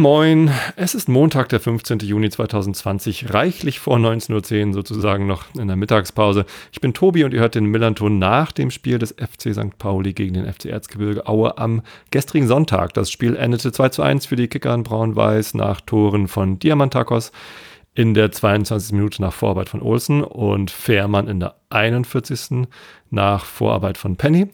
Moin, es ist Montag, der 15. Juni 2020, reichlich vor 19.10 Uhr sozusagen noch in der Mittagspause. Ich bin Tobi und ihr hört den Millanton nach dem Spiel des FC St. Pauli gegen den FC Erzgebirge Aue am gestrigen Sonntag. Das Spiel endete 2 zu 1 für die Kicker in Braun-Weiß nach Toren von Diamantakos in der 22. Minute nach Vorarbeit von Olsen und Fährmann in der 41. nach Vorarbeit von Penny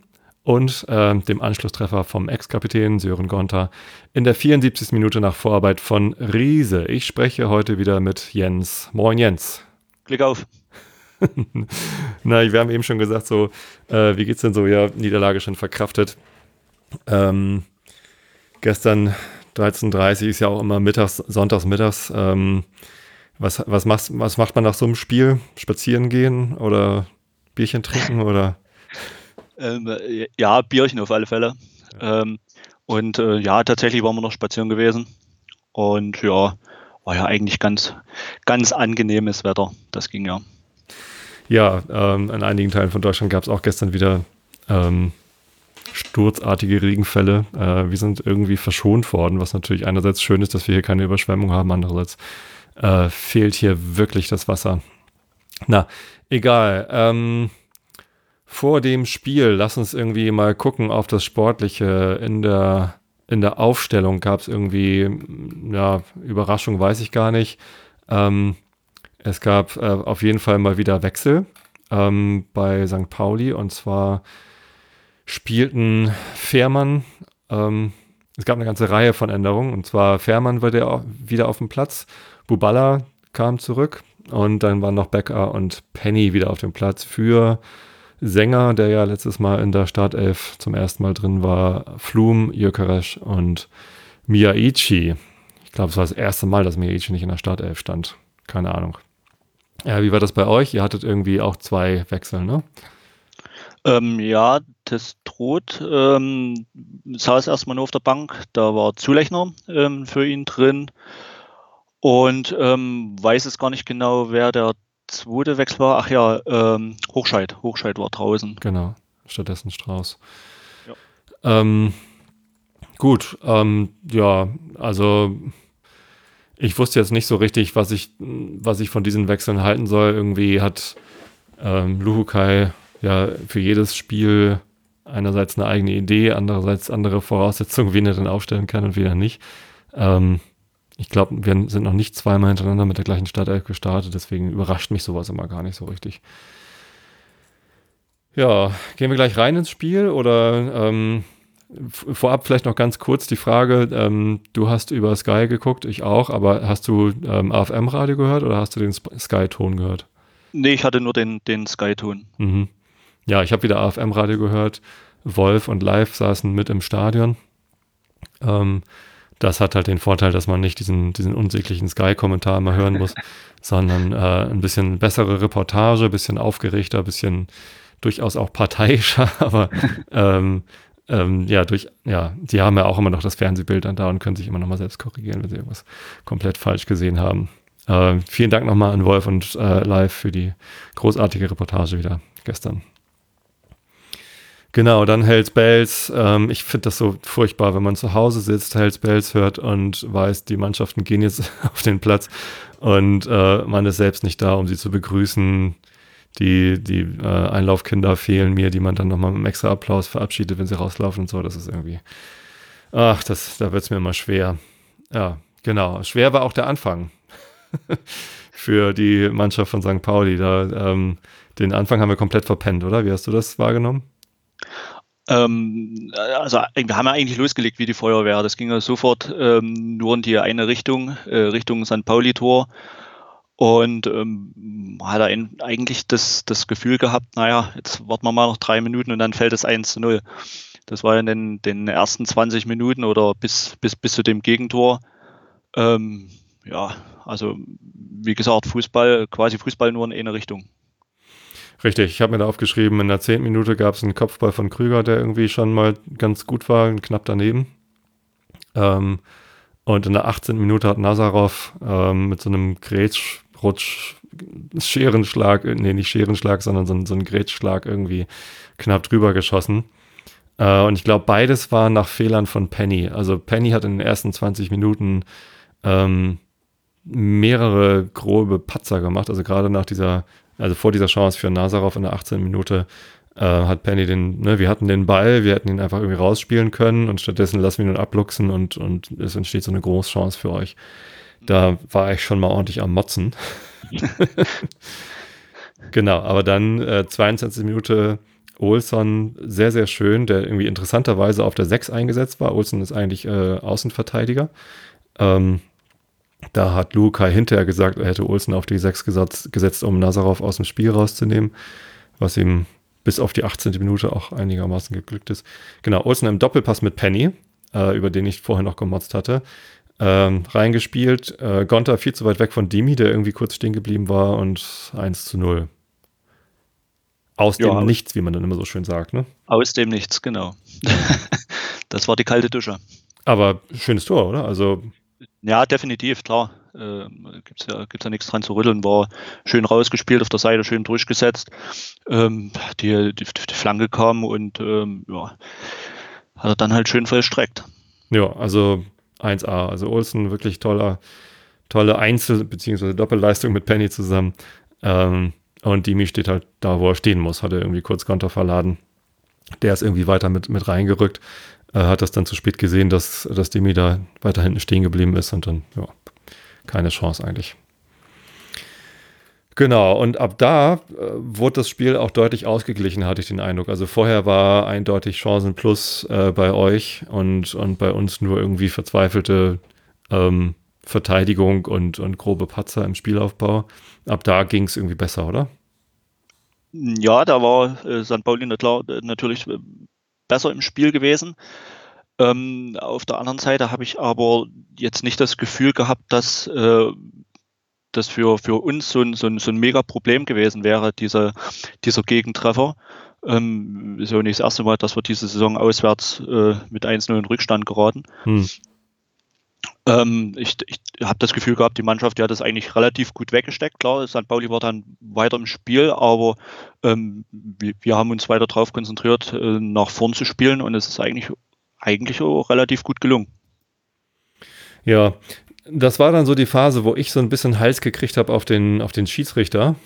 und äh, dem Anschlusstreffer vom Ex-Kapitän Sören Gonter in der 74. Minute nach Vorarbeit von Riese. Ich spreche heute wieder mit Jens. Moin Jens. Glück auf. Na, wir haben eben schon gesagt, so, äh, wie geht's denn so? Ja, Niederlage schon verkraftet. Ähm, gestern 13.30 ist ja auch immer mittags, sonntags mittags. Ähm, was, was, machst, was macht man nach so einem Spiel? Spazieren gehen oder Bierchen trinken oder? Ähm, äh, ja, Bierchen auf alle Fälle. Ja. Ähm, und äh, ja, tatsächlich waren wir noch spazieren gewesen. Und ja, war ja eigentlich ganz, ganz angenehmes Wetter. Das ging ja. Ja, ähm, in einigen Teilen von Deutschland gab es auch gestern wieder ähm, sturzartige Regenfälle. Äh, wir sind irgendwie verschont worden, was natürlich einerseits schön ist, dass wir hier keine Überschwemmung haben, andererseits äh, fehlt hier wirklich das Wasser. Na, egal. Ähm, vor dem Spiel, lass uns irgendwie mal gucken auf das Sportliche. In der, in der Aufstellung gab es irgendwie, ja, Überraschung weiß ich gar nicht. Ähm, es gab äh, auf jeden Fall mal wieder Wechsel ähm, bei St. Pauli und zwar spielten Fährmann, ähm, es gab eine ganze Reihe von Änderungen und zwar Fährmann war der wieder auf dem Platz, Buballa kam zurück und dann waren noch Becker und Penny wieder auf dem Platz für Sänger, der ja letztes Mal in der Startelf zum ersten Mal drin war, Flum, Jökeresch und Miyaichi. Ich glaube, es war das erste Mal, dass Miyaichi nicht in der Startelf stand. Keine Ahnung. Ja, wie war das bei euch? Ihr hattet irgendwie auch zwei Wechsel, ne? Ähm, ja, das droht. Ähm, saß erstmal nur auf der Bank. Da war Zulechner ähm, für ihn drin. Und ähm, weiß es gar nicht genau, wer der zweite Wechsel war, ach ja, ähm, Hochscheid. Hochscheid war draußen. Genau, stattdessen Strauß. Ja. Ähm, gut, ähm, ja, also ich wusste jetzt nicht so richtig, was ich, was ich von diesen Wechseln halten soll. Irgendwie hat ähm, Luhukai ja für jedes Spiel einerseits eine eigene Idee, andererseits andere Voraussetzungen, wen er dann aufstellen kann und wen er nicht. Ähm, ich glaube, wir sind noch nicht zweimal hintereinander mit der gleichen Startelf gestartet, deswegen überrascht mich sowas immer gar nicht so richtig. Ja, gehen wir gleich rein ins Spiel oder ähm, vorab vielleicht noch ganz kurz die Frage, ähm, du hast über Sky geguckt, ich auch, aber hast du ähm, AFM-Radio gehört oder hast du den Sky-Ton gehört? Nee, ich hatte nur den, den Sky-Ton. Mhm. Ja, ich habe wieder AFM-Radio gehört. Wolf und Live saßen mit im Stadion. Ähm, das hat halt den Vorteil, dass man nicht diesen, diesen unsäglichen Sky-Kommentar immer hören muss, sondern äh, ein bisschen bessere Reportage, ein bisschen aufgeregter, ein bisschen durchaus auch parteiischer, aber ähm, ähm, ja, durch, ja, die haben ja auch immer noch das Fernsehbild dann da und können sich immer noch mal selbst korrigieren, wenn sie irgendwas komplett falsch gesehen haben. Äh, vielen Dank nochmal an Wolf und äh, Live für die großartige Reportage wieder gestern. Genau, dann Hells Bells. Ähm, ich finde das so furchtbar, wenn man zu Hause sitzt, Hells Bells hört und weiß, die Mannschaften gehen jetzt auf den Platz und äh, man ist selbst nicht da, um sie zu begrüßen. Die, die äh, Einlaufkinder fehlen mir, die man dann nochmal mit einem extra Applaus verabschiedet, wenn sie rauslaufen und so. Das ist irgendwie. Ach, das, da wird es mir immer schwer. Ja, genau. Schwer war auch der Anfang für die Mannschaft von St. Pauli. Da, ähm, den Anfang haben wir komplett verpennt, oder? Wie hast du das wahrgenommen? Ähm, also wir haben ja eigentlich losgelegt wie die Feuerwehr. Das ging ja sofort ähm, nur in die eine Richtung, äh, Richtung St. Pauli-Tor. Und ähm, hat er eigentlich das, das Gefühl gehabt, naja, jetzt warten wir mal noch drei Minuten und dann fällt es 1 zu 0. Das war in den, den ersten 20 Minuten oder bis, bis, bis zu dem Gegentor. Ähm, ja, also wie gesagt, Fußball, quasi Fußball nur in eine Richtung. Richtig, ich habe mir da aufgeschrieben, in der zehnten Minute gab es einen Kopfball von Krüger, der irgendwie schon mal ganz gut war, knapp daneben. Ähm, Und in der 18. Minute hat Nazarov ähm, mit so einem Grätschrutsch, Scherenschlag, nee, nicht Scherenschlag, sondern so, so einen Grätschschlag irgendwie knapp drüber geschossen. Äh, und ich glaube, beides war nach Fehlern von Penny. Also Penny hat in den ersten 20 Minuten ähm, mehrere grobe Patzer gemacht. Also gerade nach dieser, also vor dieser Chance für Nazarov in der 18. Minute äh, hat Penny den, ne, wir hatten den Ball, wir hätten ihn einfach irgendwie rausspielen können und stattdessen lassen wir ihn abluchsen und, und es entsteht so eine große Chance für euch. Da war ich schon mal ordentlich am Motzen. genau, aber dann äh, 22 Minute Olson sehr, sehr schön, der irgendwie interessanterweise auf der 6 eingesetzt war. Olson ist eigentlich äh, Außenverteidiger. Ähm, da hat Lukai hinterher gesagt, er hätte Olsen auf die 6 gesetzt, gesetzt, um Nazarov aus dem Spiel rauszunehmen, was ihm bis auf die 18. Minute auch einigermaßen geglückt ist. Genau, Olsen im Doppelpass mit Penny, äh, über den ich vorher noch gemotzt hatte, ähm, reingespielt. Äh, Gonta viel zu weit weg von Dimi, der irgendwie kurz stehen geblieben war und 1 zu 0. Aus ja, dem Nichts, wie man dann immer so schön sagt, ne? Aus dem Nichts, genau. das war die kalte Dusche. Aber schönes Tor, oder? Also ja, definitiv, klar. Äh, Gibt es ja, ja nichts dran zu rütteln. War schön rausgespielt, auf der Seite schön durchgesetzt. Ähm, die, die, die, Flanke kam und ähm, ja, hat er dann halt schön vollstreckt. Ja, also 1A. Also Olsen wirklich toller, tolle Einzel- bzw. Doppelleistung mit Penny zusammen. Ähm, und Dimi steht halt da, wo er stehen muss. Hat er irgendwie kurz Konter verladen. Der ist irgendwie weiter mit, mit reingerückt äh, hat das dann zu spät gesehen, dass, dass Demi da weiter hinten stehen geblieben ist und dann, ja, keine Chance eigentlich. Genau, und ab da äh, wurde das Spiel auch deutlich ausgeglichen, hatte ich den Eindruck. Also vorher war eindeutig Chancen plus äh, bei euch und, und bei uns nur irgendwie verzweifelte ähm, Verteidigung und, und grobe Patzer im Spielaufbau. Ab da ging es irgendwie besser, oder? Ja, da war äh, St. Pauli natürlich besser im Spiel gewesen. Ähm, auf der anderen Seite habe ich aber jetzt nicht das Gefühl gehabt, dass äh, das für, für uns so ein, so ein, so ein mega Problem gewesen wäre, dieser, dieser Gegentreffer. Ähm, ja nicht das erste Mal, dass wir diese Saison auswärts äh, mit 1-0 in Rückstand geraten. Hm. Ähm, ich ich habe das Gefühl gehabt, die Mannschaft die hat das eigentlich relativ gut weggesteckt. Klar, St. Pauli war dann weiter im Spiel, aber ähm, wir, wir, haben uns weiter darauf konzentriert, äh, nach vorn zu spielen und es ist eigentlich, eigentlich auch relativ gut gelungen. Ja, das war dann so die Phase, wo ich so ein bisschen Hals gekriegt habe auf den, auf den Schiedsrichter.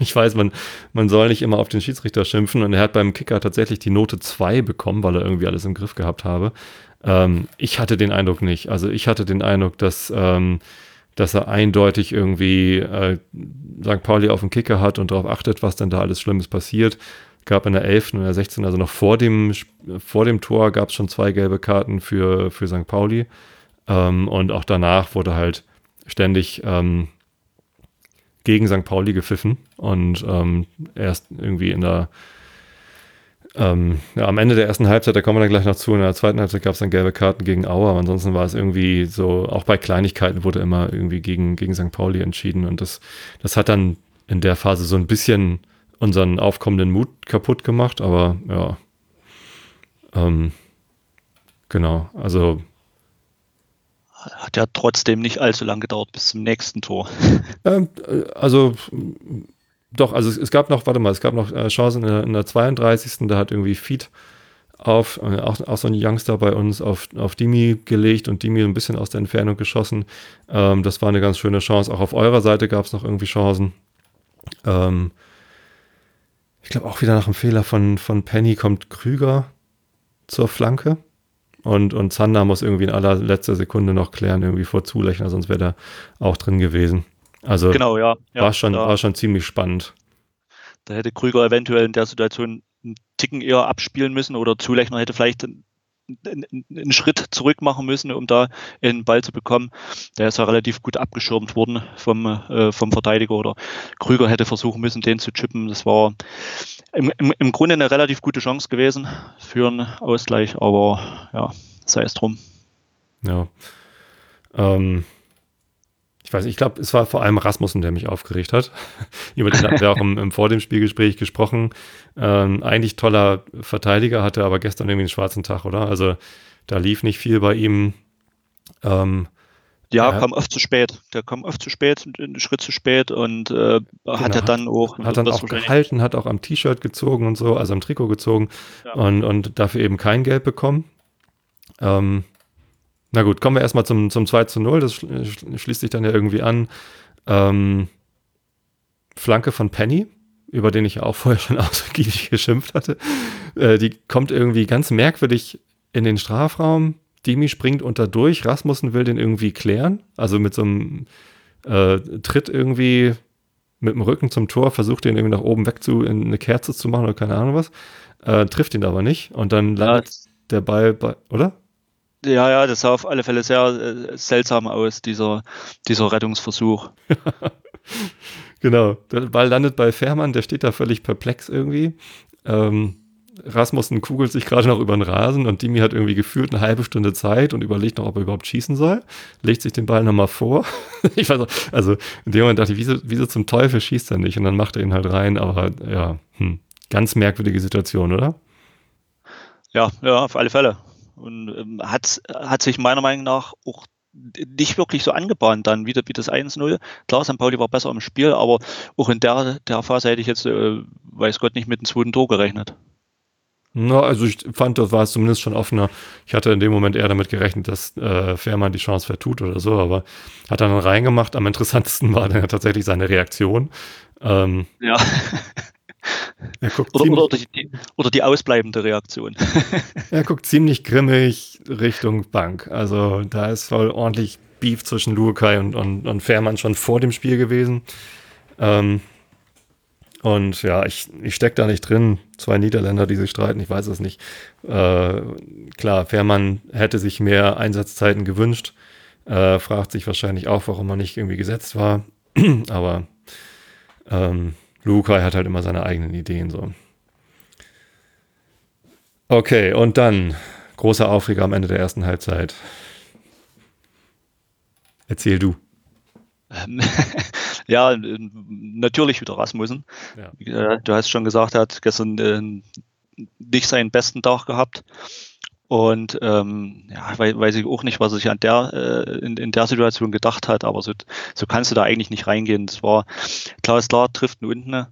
Ich weiß, man, man soll nicht immer auf den Schiedsrichter schimpfen und er hat beim Kicker tatsächlich die Note 2 bekommen, weil er irgendwie alles im Griff gehabt habe. Ähm, ich hatte den Eindruck nicht. Also ich hatte den Eindruck, dass, ähm, dass er eindeutig irgendwie äh, St. Pauli auf dem Kicker hat und darauf achtet, was denn da alles Schlimmes passiert. Gab in der 11. und der 16. also noch vor dem, vor dem Tor gab es schon zwei gelbe Karten für, für St. Pauli. Ähm, und auch danach wurde halt ständig ähm, gegen St. Pauli gepfiffen. Und ähm, erst irgendwie in der ähm, ja, am Ende der ersten Halbzeit, da kommen wir dann gleich noch zu, in der zweiten Halbzeit gab es dann gelbe Karten gegen Auer, aber ansonsten war es irgendwie so, auch bei Kleinigkeiten wurde immer irgendwie gegen, gegen St. Pauli entschieden und das, das hat dann in der Phase so ein bisschen unseren aufkommenden Mut kaputt gemacht, aber ja, ähm, genau, also hat ja trotzdem nicht allzu lange gedauert bis zum nächsten Tor. Ähm, äh, also doch, also es, es, gab noch, warte mal, es gab noch äh, Chancen in der, in der 32. Da hat irgendwie Feed auf, äh, auch, auch so ein Youngster bei uns auf, auf Dimi gelegt und Dimi ein bisschen aus der Entfernung geschossen. Ähm, das war eine ganz schöne Chance. Auch auf eurer Seite gab es noch irgendwie Chancen. Ähm, ich glaube auch wieder nach einem Fehler von, von Penny kommt Krüger zur Flanke. Und, und Zander muss irgendwie in allerletzter Sekunde noch klären, irgendwie vor Zulechner, sonst wäre er auch drin gewesen. Also genau, ja, ja war, schon, war schon ziemlich spannend. Da hätte Krüger eventuell in der Situation einen Ticken eher abspielen müssen oder Zulechner hätte vielleicht einen, einen Schritt zurück machen müssen, um da einen Ball zu bekommen. Der ist ja relativ gut abgeschirmt worden vom, äh, vom Verteidiger oder Krüger hätte versuchen müssen, den zu chippen. Das war im, im, im Grunde eine relativ gute Chance gewesen für einen Ausgleich, aber ja, sei es drum. Ja. Ähm, ich weiß, ich glaube, es war vor allem Rasmussen, der mich aufgeregt hat. Über den hatten wir auch im, im, vor dem Spielgespräch gesprochen. Ähm, eigentlich toller Verteidiger, hatte aber gestern irgendwie einen schwarzen Tag, oder? Also da lief nicht viel bei ihm. Ähm, ja, Ja. kam oft zu spät. Der kam oft zu spät, einen Schritt zu spät und äh, hat Genau, ja dann auch, hat dann das auch gehalten, hat auch am T-Shirt gezogen und so, also am Trikot gezogen Ja. und, und dafür eben kein Geld bekommen. Ähm, na gut, kommen wir erstmal zum, zum 2 zu 0, das schl- schl- schließt sich dann ja irgendwie an. Ähm, Flanke von Penny, über den ich ja auch vorher schon ausgiebig geschimpft hatte. Äh, die kommt irgendwie ganz merkwürdig in den Strafraum. Dimi springt unter durch, Rasmussen will den irgendwie klären, also mit so einem äh, Tritt irgendwie mit dem Rücken zum Tor, versucht den irgendwie nach oben weg zu, in eine Kerze zu machen oder keine Ahnung was, äh, trifft ihn aber nicht und dann Ja, landet der Ball bei, oder? Ja, ja, das sah auf alle Fälle sehr äh, seltsam aus, dieser, dieser Rettungsversuch. Genau, der Ball landet bei Fährmann, der steht da völlig perplex irgendwie. Ähm, Rasmussen kugelt sich gerade noch über den Rasen und Dimi hat irgendwie gefühlt eine halbe Stunde Zeit und überlegt noch, ob er überhaupt schießen soll. Legt sich den Ball nochmal vor. ich weiß auch, also in dem Moment dachte ich, wieso, wieso zum Teufel schießt er nicht? Und dann macht er ihn halt rein, aber ja, hm, ganz merkwürdige Situation, oder? Ja, ja, auf alle Fälle. Und ähm, hat, hat sich meiner Meinung nach auch nicht wirklich so angebahnt dann wieder wie das 1-0. Klar, St. Pauli war besser im Spiel, aber auch in der, der Phase hätte ich jetzt, äh, weiß Gott, nicht mit dem zweiten Tor gerechnet. Na, also ich fand, das war es zumindest schon offener. Ich hatte in dem Moment eher damit gerechnet, dass äh, Fährmann die Chance vertut oder so, aber hat er dann reingemacht. Am interessantesten war dann tatsächlich seine Reaktion. Ähm, Ja. er, guckt Oder, ziemlich, oder, die, oder die ausbleibende Reaktion. er guckt ziemlich grimmig Richtung Bank. Also da ist voll ordentlich Beef zwischen Lukai und, und, und Fährmann schon vor dem Spiel gewesen. Ähm, und ja, ich, ich stecke da nicht drin. Zwei Niederländer, die sich streiten, ich weiß es nicht. Äh, klar, Fährmann hätte sich mehr Einsatzzeiten gewünscht. Äh, fragt sich wahrscheinlich auch, warum er nicht irgendwie gesetzt war. Aber ähm, Lukai hat halt immer seine eigenen Ideen so. Okay, und dann großer Aufreger am Ende der ersten Halbzeit. Erzähl du. Ähm, ja, natürlich wieder Rasmussen. Ja. Äh, Du hast schon gesagt, er hat gestern äh, nicht seinen besten Tag gehabt. Und ähm, ja, wei- weiß ich auch nicht, was er sich an der, äh, in, in der Situation gedacht hat, aber so, so kannst du da eigentlich nicht reingehen. Das war klar ist klar, trifft ihn unten.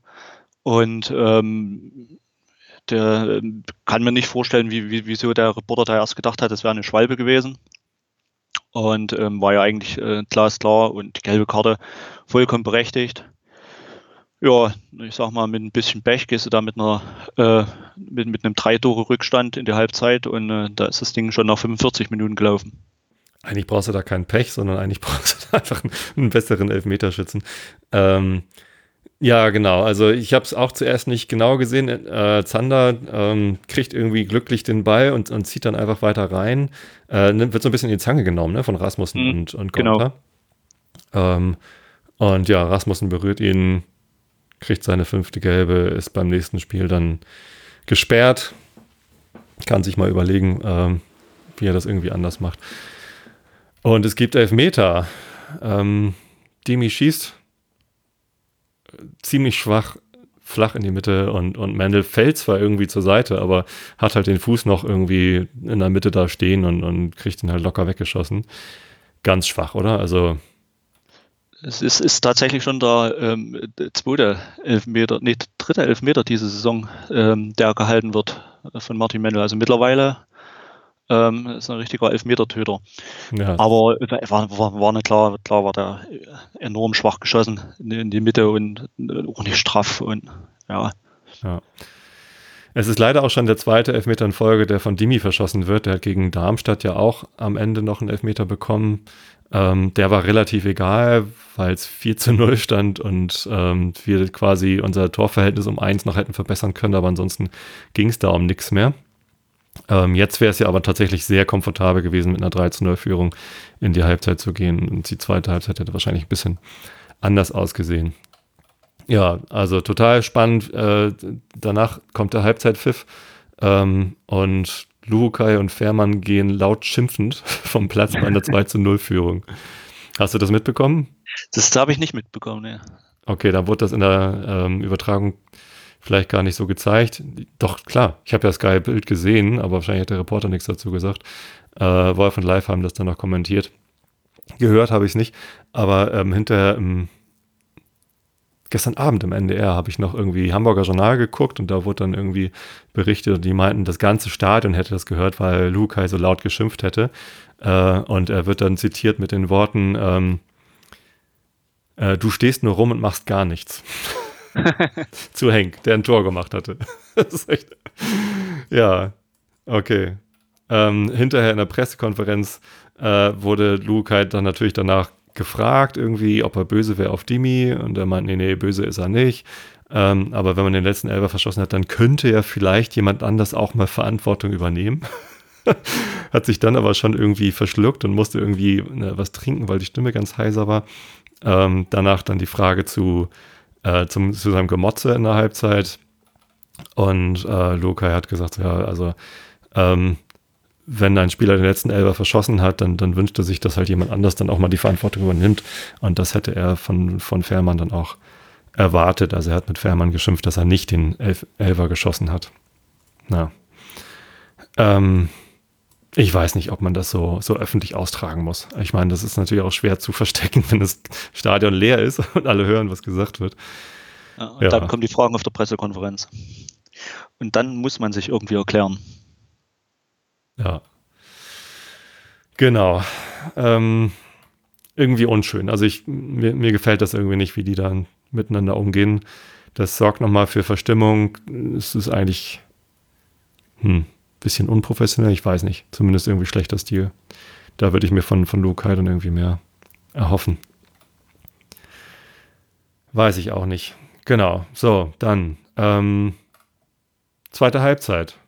Und ähm, der ähm, kann mir nicht vorstellen, wie, wie, wieso der Reporter da erst gedacht hat, das wäre eine Schwalbe gewesen. Und ähm, war ja eigentlich äh, glasklar und die gelbe Karte vollkommen berechtigt. Ja, ich sag mal, mit ein bisschen Pech gehst du da mit einer äh, mit, mit einem Drei-Tore-Rückstand in die Halbzeit und äh, da ist das Ding schon nach 45 Minuten gelaufen. Eigentlich brauchst du da keinen Pech, sondern eigentlich brauchst du da einfach einen, einen besseren Elfmeterschützen. Ähm, ja, genau. Also ich habe es auch zuerst nicht genau gesehen. Äh, Zander ähm, kriegt irgendwie glücklich den Ball und, und zieht dann einfach weiter rein. Äh, wird so ein bisschen in die Zange genommen ne, von Rasmussen Mhm, und, und genau. Ähm, und ja, Rasmussen berührt ihn, kriegt seine fünfte Gelbe, ist beim nächsten Spiel dann gesperrt. Kann sich mal überlegen, ähm, wie er das irgendwie anders macht. Und es gibt Elfmeter. Ähm, Demi schießt äh, ziemlich schwach, flach in die Mitte und, und Mendel fällt zwar irgendwie zur Seite, aber hat halt den Fuß noch irgendwie in der Mitte da stehen und, und kriegt ihn halt locker weggeschossen. Ganz schwach, oder? Also, Es ist, ist tatsächlich schon der ähm, zweite Elfmeter, nee, dritte Elfmeter diese Saison, ähm, der gehalten wird äh, von Martin Mendel. Also mittlerweile ähm, ist ein richtiger Elfmetertöter. ja, Aber war, war, war nicht klar, klar war der enorm schwach geschossen in, die- in die Mitte und äh, auch nicht straff und ja. Es ist leider auch schon der zweite Elfmeter in Folge, der von Dimi verschossen wird. Der hat gegen Darmstadt ja auch am Ende noch einen Elfmeter bekommen. Ähm, der war relativ egal, weil es 4 zu 0 stand und ähm, wir quasi unser Torverhältnis um eins noch hätten verbessern können, aber ansonsten ging es da um nichts mehr. Ähm, jetzt wäre es ja aber tatsächlich sehr komfortabel gewesen, mit einer 3 zu 0 Führung in die Halbzeit zu gehen. Und die zweite Halbzeit hätte wahrscheinlich ein bisschen anders ausgesehen. Ja, also total spannend. Äh, danach kommt der Halbzeitpfiff ähm, und Lukai und Fährmann gehen laut schimpfend vom Platz bei einer 2 zu 0 Führung. Hast du das mitbekommen? Das habe ich nicht mitbekommen. Nee. Okay, dann wurde das in der ähm, Übertragung vielleicht gar nicht so gezeigt. Doch, klar, ich habe ja das geile Bild gesehen, aber wahrscheinlich hat der Reporter nichts dazu gesagt. Äh, Wolf und Live haben das dann noch kommentiert. Gehört habe ich es nicht, aber ähm, hinterher im gestern Abend im NDR habe ich noch irgendwie Hamburger Journal geguckt und da wurde dann irgendwie berichtet, die meinten, das ganze Stadion hätte das gehört, weil Lukai so laut geschimpft hätte. Äh, und er wird dann zitiert mit den Worten, ähm, äh, du stehst nur rum und machst gar nichts. Zu Henk, der ein Tor gemacht hatte. das ist echt. Ja, okay. Ähm, hinterher in der Pressekonferenz äh, wurde Luke halt dann natürlich danach gefragt, irgendwie, ob er böse wäre auf Dimi. Und er meint, nee, nee, böse ist er nicht. Ähm, aber wenn man den letzten Elfer verschossen hat, dann könnte ja vielleicht jemand anders auch mal Verantwortung übernehmen. hat sich dann aber schon irgendwie verschluckt und musste irgendwie ne, was trinken, weil die Stimme ganz heiser war. Ähm, danach dann die Frage zu, äh, zum, zu seinem Gemotze in der Halbzeit. Und äh, Lukai hat gesagt, ja, also ähm, wenn ein Spieler den letzten Elber verschossen hat, dann, dann wünscht er sich, dass halt jemand anders dann auch mal die Verantwortung übernimmt. Und das hätte er von, von Fährmann dann auch erwartet. Also er hat mit Fährmann geschimpft, dass er nicht den Elf Elfer geschossen hat. Na. Ähm, ich weiß nicht, ob man das so, so öffentlich austragen muss. Ich meine, das ist natürlich auch schwer zu verstecken, wenn das Stadion leer ist und alle hören, was gesagt wird. Ja, und ja. dann kommen die Fragen auf der Pressekonferenz. Und dann muss man sich irgendwie erklären. Ja. Genau. Ähm, irgendwie unschön. Also ich, mir, mir gefällt das irgendwie nicht, wie die dann miteinander umgehen. Das sorgt nochmal für Verstimmung. Es ist eigentlich hm, bisschen unprofessionell, ich weiß nicht. Zumindest irgendwie schlechter Stil. Da würde ich mir von, von Luke dann irgendwie mehr erhoffen. Weiß ich auch nicht. Genau. So, dann. Ähm, zweite Halbzeit.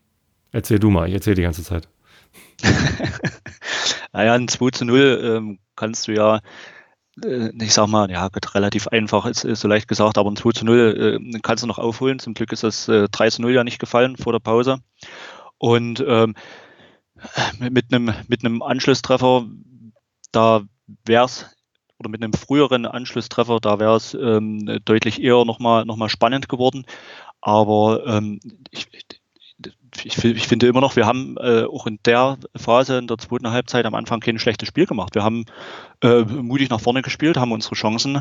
Erzähl du mal, ich erzähle die ganze Zeit. naja, ein 2 zu 0 ähm, kannst du ja, äh, ich sag mal, ja, relativ einfach, ist, ist so leicht gesagt, aber ein 2 zu 0 äh, kannst du noch aufholen. Zum Glück ist das äh, 3 zu 0 ja nicht gefallen vor der Pause. Und ähm, mit einem mit einem Anschlusstreffer, da wäre es oder mit einem früheren Anschlusstreffer, da wäre es ähm, deutlich eher nochmal noch mal spannend geworden. Aber ähm, ich, ich, ich, finde immer noch, wir haben äh, auch in der Phase, in der zweiten Halbzeit am Anfang kein schlechtes Spiel gemacht. Wir haben äh, mutig nach vorne gespielt, haben unsere Chancen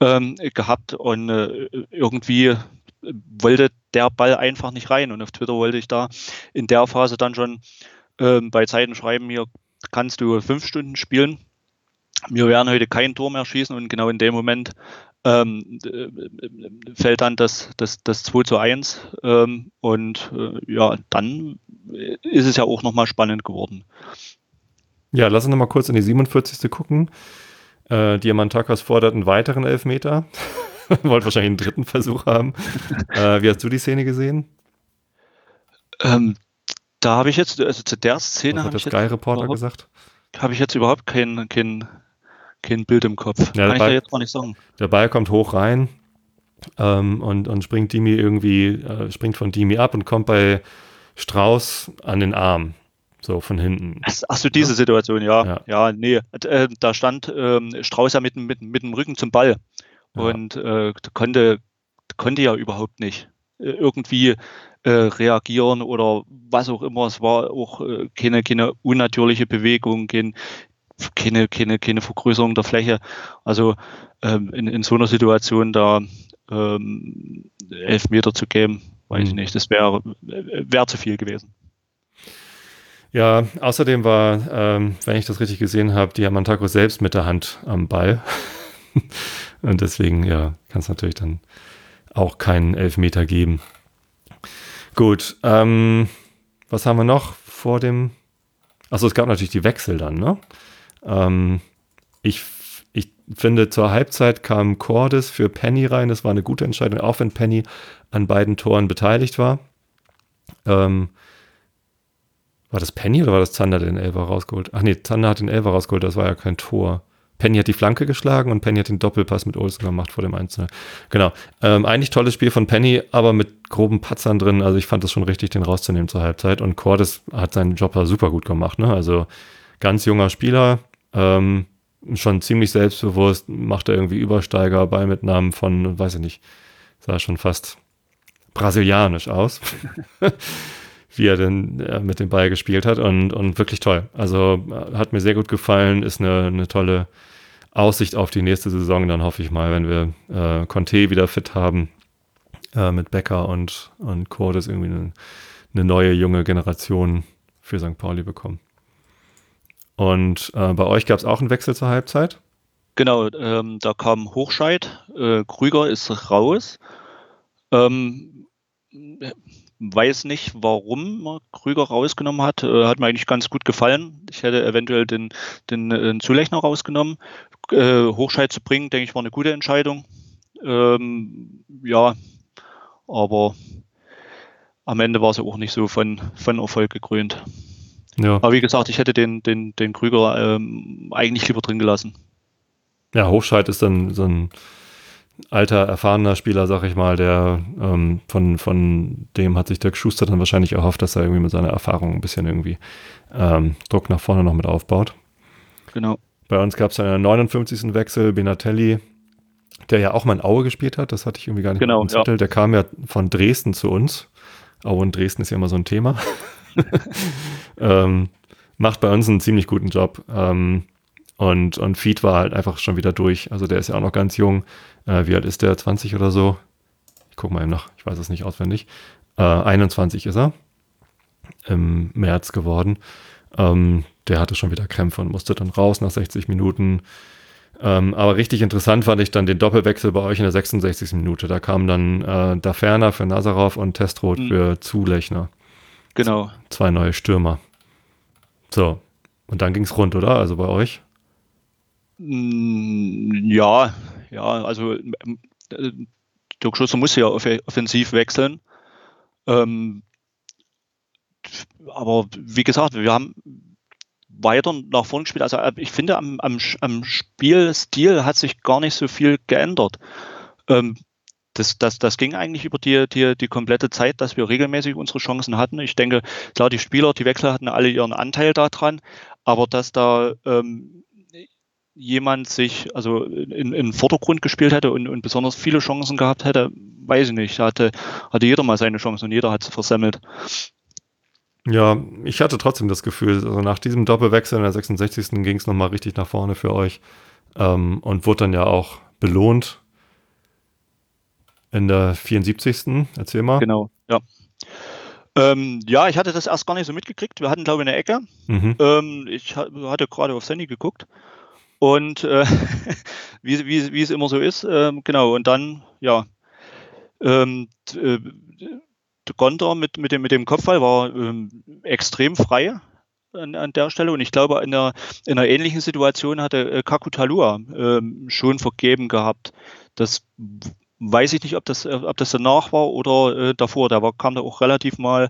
ähm, gehabt und äh, irgendwie wollte der Ball einfach nicht rein. Und auf Twitter wollte ich da in der Phase dann schon ähm, bei Zeiten schreiben, hier kannst du fünf Stunden spielen. Wir werden heute kein Tor mehr schießen und genau in dem Moment ähm, äh, fällt dann das, das, das 2 zu 1 ähm, und äh, ja, dann ist es ja auch nochmal spannend geworden. Ja, lass uns nochmal kurz in die 47. gucken. Äh, Diamantakas fordert einen weiteren Elfmeter. Wollt wahrscheinlich einen dritten Versuch haben. äh, wie hast du die Szene gesehen? Ähm, da habe ich jetzt, also zu der Szene. Was hat der Sky-Reporter gesagt? Habe ich jetzt überhaupt kein, kein, kein Bild im Kopf. Ja, Kann ich Ball, da jetzt mal nicht sagen. Der Ball kommt hoch rein ähm, und, und springt Dimi irgendwie, äh, springt von Dimi ab und kommt bei Strauß an den Arm. So von hinten. Ach so, diese Situation, ja. Ja, ja nee. Äh, da stand ähm, Strauß ja mit, mit, mit dem Rücken zum Ball und äh, konnte, konnte ja überhaupt nicht äh, irgendwie äh, reagieren oder was auch immer. Es war auch äh, keine, keine unnatürliche Bewegung, kein, keine, keine, keine Vergrößerung der Fläche. Also ähm, in, in so einer Situation da ähm, elf Meter zu geben, weiß mhm. ich nicht, das wäre wär zu viel gewesen. Ja, außerdem war, ähm, wenn ich das richtig gesehen habe, Diamantako selbst mit der Hand am Ball. Und deswegen, ja, kann es natürlich dann auch keinen Elfmeter geben. Gut, ähm, was haben wir noch vor dem? Achso, es gab natürlich die Wechsel dann, ne? Ähm, ich, ich finde, zur Halbzeit kam Cordes für Penny rein. Das war eine gute Entscheidung, auch wenn Penny an beiden Toren beteiligt war. Ähm, war das Penny oder war das Zander, der den Elfer rausgeholt? Ach nee, Zander hat den Elfer rausgeholt, das war ja kein Tor. Penny hat die Flanke geschlagen und Penny hat den Doppelpass mit Olsen gemacht vor dem 1 Genau. Ähm, eigentlich tolles Spiel von Penny, aber mit groben Patzern drin. Also ich fand es schon richtig, den rauszunehmen zur Halbzeit. Und Cordes hat seinen Job super gut gemacht. Ne? Also ganz junger Spieler, ähm, schon ziemlich selbstbewusst, macht er irgendwie Übersteiger, Ballmitnahmen von, weiß ich nicht, sah schon fast brasilianisch aus. wie er denn äh, mit dem Ball gespielt hat und, und wirklich toll. Also äh, hat mir sehr gut gefallen, ist eine, eine tolle Aussicht auf die nächste Saison. Dann hoffe ich mal, wenn wir äh, Conte wieder fit haben äh, mit Becker und, und Co., dass irgendwie eine, eine neue junge Generation für St. Pauli bekommen. Und äh, bei euch gab es auch einen Wechsel zur Halbzeit? Genau, ähm, da kam Hochscheid, äh, Krüger ist raus. Ähm, weiß nicht, warum man Krüger rausgenommen hat. Äh, hat mir eigentlich ganz gut gefallen. Ich hätte eventuell den, den, den Zulechner rausgenommen. Äh, Hochscheid zu bringen, denke ich, war eine gute Entscheidung. Ähm, ja, aber am Ende war es auch nicht so von, von Erfolg gekrönt. Ja. Aber wie gesagt, ich hätte den, den, den Krüger ähm, eigentlich lieber drin gelassen. Ja, Hochscheid ist dann so ein alter, erfahrener Spieler, sag ich mal, der ähm, von, von dem hat sich Dirk Schuster dann wahrscheinlich erhofft, dass er irgendwie mit seiner Erfahrung ein bisschen irgendwie ähm, Druck nach vorne noch mit aufbaut. Genau. Bei uns gab es einen 59. Wechsel, Benatelli, der ja auch mal in Aue gespielt hat, das hatte ich irgendwie gar nicht genau, im Zettel. Ja. Der kam ja von Dresden zu uns. Aue und Dresden ist ja immer so ein Thema. ähm, macht bei uns einen ziemlich guten Job. Ähm, und, und Feed war halt einfach schon wieder durch. Also der ist ja auch noch ganz jung. Äh, wie alt ist der? 20 oder so? Ich gucke mal eben nach. Ich weiß es nicht auswendig. Äh, 21 ist er. Im März geworden. Ähm, der hatte schon wieder Krämpfe und musste dann raus nach 60 Minuten. Ähm, aber richtig interessant fand ich dann den Doppelwechsel bei euch in der 66. Minute. Da kam dann äh, Daferner für Nazarov und Testrot mhm. für Zulechner. Genau. Zwei neue Stürmer. So. Und dann ging es rund, oder? Also bei euch? Mm, ja, ja, also ähm, äh, Dirk Schuster muss ja offensiv wechseln. Ähm, aber wie gesagt, wir haben weiter nach vorne gespielt. Also äh, ich finde, am, am, am Spielstil hat sich gar nicht so viel geändert. Ähm, das, das, das ging eigentlich über die, die, die komplette Zeit, dass wir regelmäßig unsere Chancen hatten. Ich denke, klar, die Spieler, die Wechsel hatten alle ihren Anteil daran, aber dass da ähm, jemand sich also in, in Vordergrund gespielt hätte und, und besonders viele Chancen gehabt hätte, weiß ich nicht. Hatte, hatte jeder mal seine Chance und jeder hat sie versemmelt. Ja, ich hatte trotzdem das Gefühl, also nach diesem Doppelwechsel in der 66. ging es nochmal richtig nach vorne für euch ähm, und wurde dann ja auch belohnt in der 74. Erzähl mal. Genau, ja. Ähm, ja, ich hatte das erst gar nicht so mitgekriegt. Wir hatten, glaube ich, eine Ecke. Mhm. Ähm, ich hatte gerade auf Sandy geguckt und äh, wie, wie, wie es immer so ist, äh, genau, und dann, ja, ähm, äh, Gondor mit, mit, dem, mit dem Kopfball war ähm, extrem frei an, an der Stelle. Und ich glaube, in einer, in einer ähnlichen Situation hatte äh, Kakutalua ähm, schon vergeben gehabt. Das weiß ich nicht, ob das, ob das danach war oder äh, davor. Da war, kam da auch relativ mal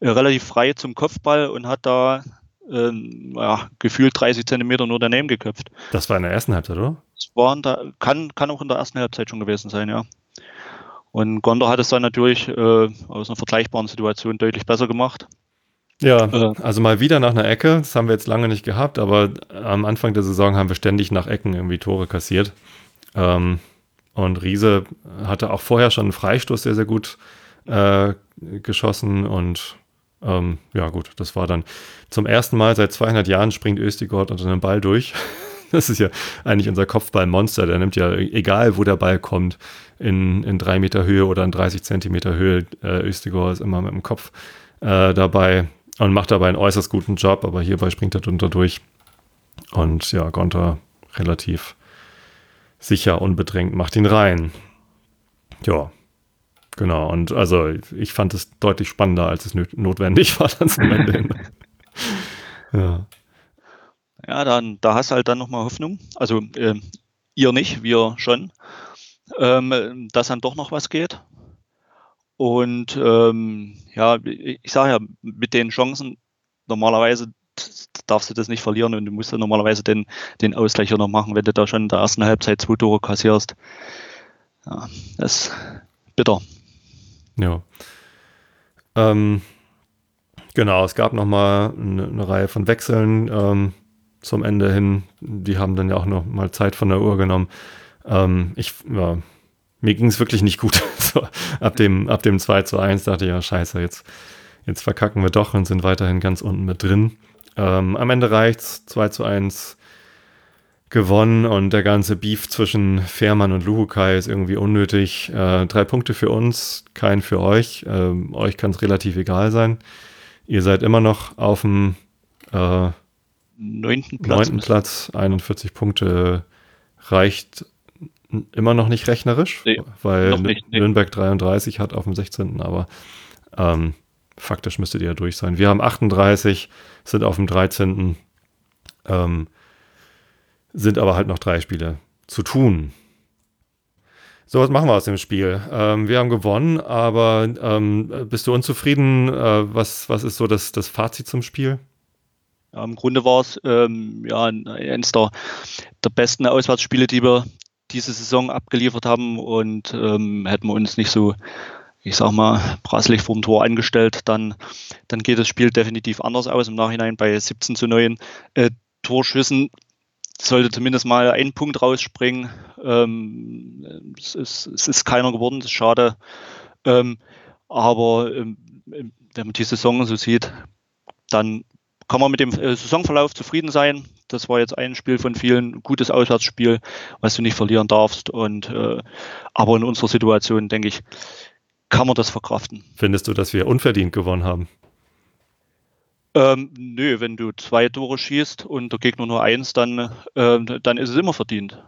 äh, relativ frei zum Kopfball und hat da ähm, ja, gefühlt 30 Zentimeter nur daneben geköpft. Das war in der ersten Halbzeit, oder? Das war da, kann, kann auch in der ersten Halbzeit schon gewesen sein, ja. Und Gondor hat es dann natürlich äh, aus einer vergleichbaren Situation deutlich besser gemacht. Ja, äh, also mal wieder nach einer Ecke. Das haben wir jetzt lange nicht gehabt, aber am Anfang der Saison haben wir ständig nach Ecken irgendwie Tore kassiert. Ähm, und Riese hatte auch vorher schon einen Freistoß sehr, sehr gut äh, geschossen und ähm, ja, gut, das war dann zum ersten Mal seit 200 Jahren springt Östigord unter einem Ball durch. Das ist ja eigentlich unser Kopfballmonster. Der nimmt ja, egal wo der Ball kommt, in, in drei Meter Höhe oder in 30 Zentimeter Höhe, äh, Östigor ist immer mit dem Kopf äh, dabei und macht dabei einen äußerst guten Job, aber hierbei springt er drunter durch. Und ja, Gonter relativ sicher, unbedrängt, macht ihn rein. Ja, Genau, und also ich fand es deutlich spannender, als es notwendig war dann zum Ende hin. ja. Ja, dann, da hast du halt dann nochmal Hoffnung. Also äh, ihr nicht, wir schon, ähm, dass dann doch noch was geht. Und ähm, ja, ich sage ja, mit den Chancen, normalerweise darfst du das nicht verlieren und du musst dann normalerweise den, den Ausgleich noch machen, wenn du da schon in der ersten Halbzeit zwei Tore kassierst. Ja, das ist bitter. Ja. Ähm, genau, es gab nochmal eine, eine Reihe von Wechseln ähm, zum Ende hin. Die haben dann ja auch noch mal Zeit von der Uhr genommen. Ähm, ich, ja, mir ging es wirklich nicht gut. so, ab, dem, ab dem 2 zu 1 dachte ich, ja, scheiße, jetzt Jetzt verkacken wir doch und sind weiterhin ganz unten mit drin. Ähm, am Ende reicht's 2 zu 1 gewonnen und der ganze Beef zwischen Fährmann und Luhukai ist irgendwie unnötig. Äh, drei Punkte für uns, kein für euch. Ähm, euch kann es relativ egal sein. Ihr seid immer noch auf dem äh, neunten Platz. Neunten Platz, 41 Punkte reicht immer noch nicht rechnerisch, nee, weil nicht, nee. Nürnberg 33 hat auf dem 16. Aber ähm, faktisch müsstet ihr ja durch sein. Wir haben 38, sind auf dem 13. Ähm, sind aber halt noch drei Spiele zu tun. So, was machen wir aus dem Spiel? Ähm, wir haben gewonnen, aber ähm, bist du unzufrieden? Äh, was, was ist so das, das Fazit zum Spiel? Ja, Im Grunde war es ähm, ja, eines der, der besten Auswärtsspiele, die wir diese Saison abgeliefert haben und ähm, hätten wir uns nicht so, ich sag mal, brasselig vorm Tor angestellt, dann, dann geht das Spiel definitiv anders aus. Im Nachhinein bei 17 zu 9 äh, Torschüssen sollte zumindest mal ein Punkt rausspringen. Ähm, es, ist, es, ist, keiner geworden, das ist schade. Ähm, aber ähm, wenn man die Saison so sieht, dann kann man mit dem äh, Saisonverlauf zufrieden sein. Das war jetzt ein Spiel von vielen, gutes Auswärtsspiel, was du nicht verlieren darfst. Und äh, aber in unserer Situation, denke ich, kann man das verkraften. Findest du, dass wir unverdient gewonnen haben? Ähm, nö, wenn du zwei Tore schießt und der Gegner nur eins, dann, äh, dann ist es immer verdient.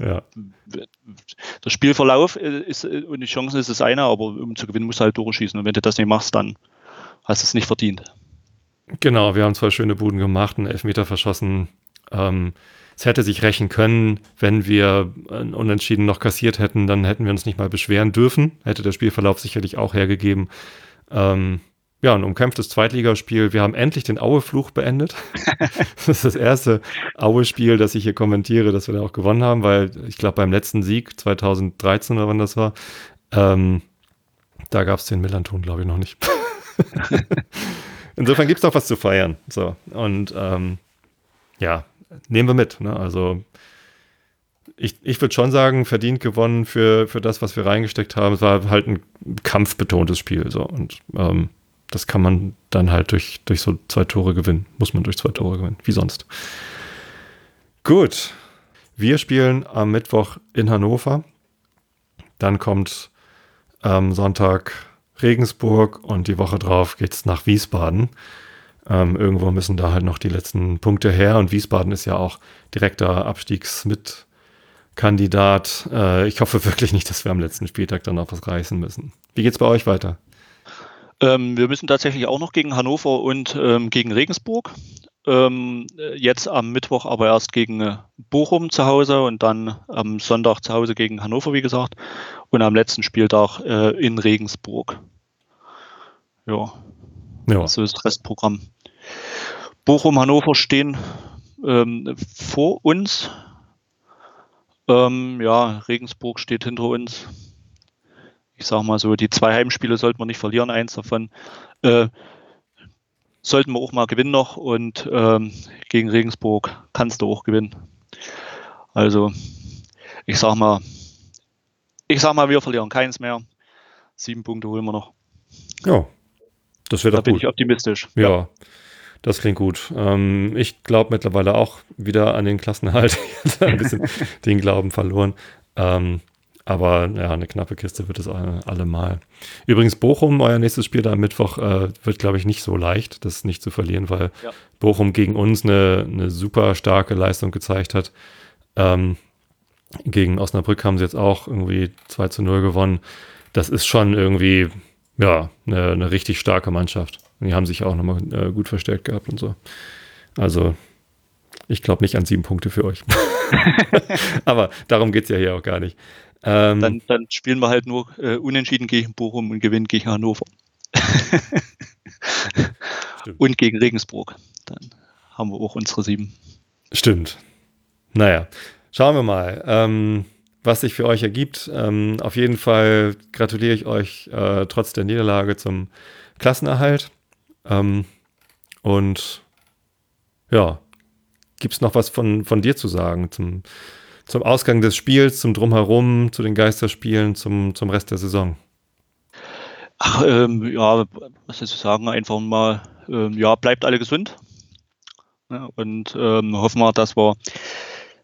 Ja. Der Spielverlauf ist und die Chancen ist das eine, aber um zu gewinnen musst du halt Tore schießen. Und wenn du das nicht machst, dann hast du es nicht verdient. Genau, wir haben zwei schöne Buden gemacht, einen Elfmeter verschossen. Ähm, es hätte sich rächen können, wenn wir ein Unentschieden noch kassiert hätten, dann hätten wir uns nicht mal beschweren dürfen. Hätte der Spielverlauf sicherlich auch hergegeben. Ähm, ja, ein umkämpftes Zweitligaspiel. Wir haben endlich den Aue-Fluch beendet. das ist das erste Aue-Spiel, das ich hier kommentiere, dass wir da auch gewonnen haben, weil ich glaube, beim letzten Sieg 2013 oder wann das war, ähm, da gab es den Millanton, glaube ich, noch nicht. Insofern gibt es doch was zu feiern. So. Und ähm, ja, nehmen wir mit. Ne? Also ich, ich würde schon sagen, verdient gewonnen für, für das, was wir reingesteckt haben. Es war halt ein kampfbetontes Spiel. So. Und ähm, das kann man dann halt durch, durch so zwei Tore gewinnen. Muss man durch zwei Tore gewinnen. Wie sonst. Gut. Wir spielen am Mittwoch in Hannover. Dann kommt am Sonntag Regensburg und die Woche drauf geht es nach Wiesbaden. Ähm, irgendwo müssen da halt noch die letzten Punkte her und Wiesbaden ist ja auch direkter Abstiegsmitkandidat. Äh, ich hoffe wirklich nicht, dass wir am letzten Spieltag dann noch was reißen müssen. Wie geht's bei euch weiter? Ähm, wir müssen tatsächlich auch noch gegen Hannover und ähm, gegen Regensburg. Ähm, jetzt am Mittwoch aber erst gegen äh, Bochum zu Hause und dann am Sonntag zu Hause gegen Hannover, wie gesagt. Und am letzten Spieltag äh, in Regensburg. Ja. Ja. So ist das Restprogramm. Bochum, Hannover stehen ähm, vor uns. Ähm, ja, Regensburg steht hinter uns. Ich sage mal so, die zwei Heimspiele sollten wir nicht verlieren. Eins davon äh, sollten wir auch mal gewinnen noch und ähm, gegen Regensburg kannst du auch gewinnen. Also ich sag mal, ich sag mal, wir verlieren keins mehr. Sieben Punkte holen wir noch. Ja, das wird da doch bin ich optimistisch. Ja, ja. das klingt gut. Ähm, ich glaube mittlerweile auch wieder an den Klassenhalt. ein bisschen den Glauben verloren. Ähm, aber ja, eine knappe Kiste wird es allemal. Übrigens, Bochum, euer nächstes Spiel da am Mittwoch, äh, wird, glaube ich, nicht so leicht, das nicht zu verlieren, weil ja. Bochum gegen uns eine, eine super starke Leistung gezeigt hat. Ähm, gegen Osnabrück haben sie jetzt auch irgendwie 2 zu 0 gewonnen. Das ist schon irgendwie, ja, eine, eine richtig starke Mannschaft. Und die haben sich auch nochmal äh, gut verstärkt gehabt und so. Also, ich glaube nicht an sieben Punkte für euch. Aber darum geht es ja hier auch gar nicht. Ähm, dann, dann, spielen wir halt nur äh, unentschieden gegen Bochum und gewinnen gegen Hannover. und gegen Regensburg. Dann haben wir auch unsere sieben. Stimmt. Naja, schauen wir mal, ähm, was sich für euch ergibt. Ähm, auf jeden Fall gratuliere ich euch äh, trotz der Niederlage zum Klassenerhalt. Ähm, und ja, gibt es noch was von, von dir zu sagen zum, zum Ausgang des Spiels, zum Drumherum, zu den Geisterspielen, zum, zum Rest der Saison? Ach, ähm, ja, was soll ich sagen, einfach mal, ähm, ja, bleibt alle gesund. Ja, und ähm, hoffen wir, dass wir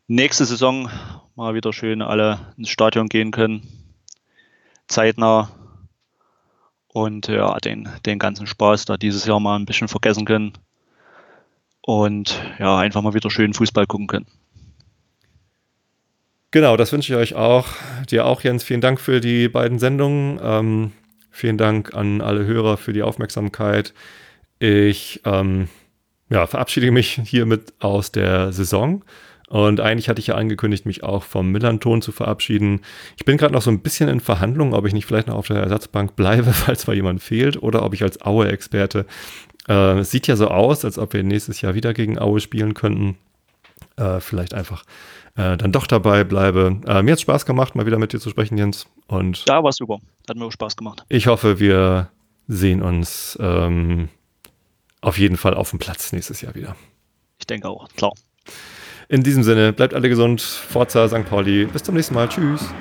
nächste Saison mal wieder schön alle ins Stadion gehen können. Zeitnah. Und ja, den, den ganzen Spaß da dieses Jahr mal ein bisschen vergessen können. Und ja, einfach mal wieder schön Fußball gucken können. Genau, das wünsche ich euch auch. Dir auch, Jens. Vielen Dank für die beiden Sendungen. Ähm, vielen Dank an alle Hörer für die Aufmerksamkeit. Ich ähm, ja, verabschiede mich hiermit aus der Saison. Und eigentlich hatte ich ja angekündigt, mich auch vom Millanton zu verabschieden. Ich bin gerade noch so ein bisschen in Verhandlungen, ob ich nicht vielleicht noch auf der Ersatzbank bleibe, falls mal jemand fehlt, oder ob ich als Aue-Experte. Äh, es sieht ja so aus, als ob wir nächstes Jahr wieder gegen Aue spielen könnten. Äh, vielleicht einfach äh, dann doch dabei bleibe. Äh, mir hat es Spaß gemacht, mal wieder mit dir zu sprechen, Jens. Und ja, war super. Hat mir auch Spaß gemacht. Ich hoffe, wir sehen uns ähm, auf jeden Fall auf dem Platz nächstes Jahr wieder. Ich denke auch, klar. In diesem Sinne, bleibt alle gesund. Forza St. Pauli. Bis zum nächsten Mal. Tschüss.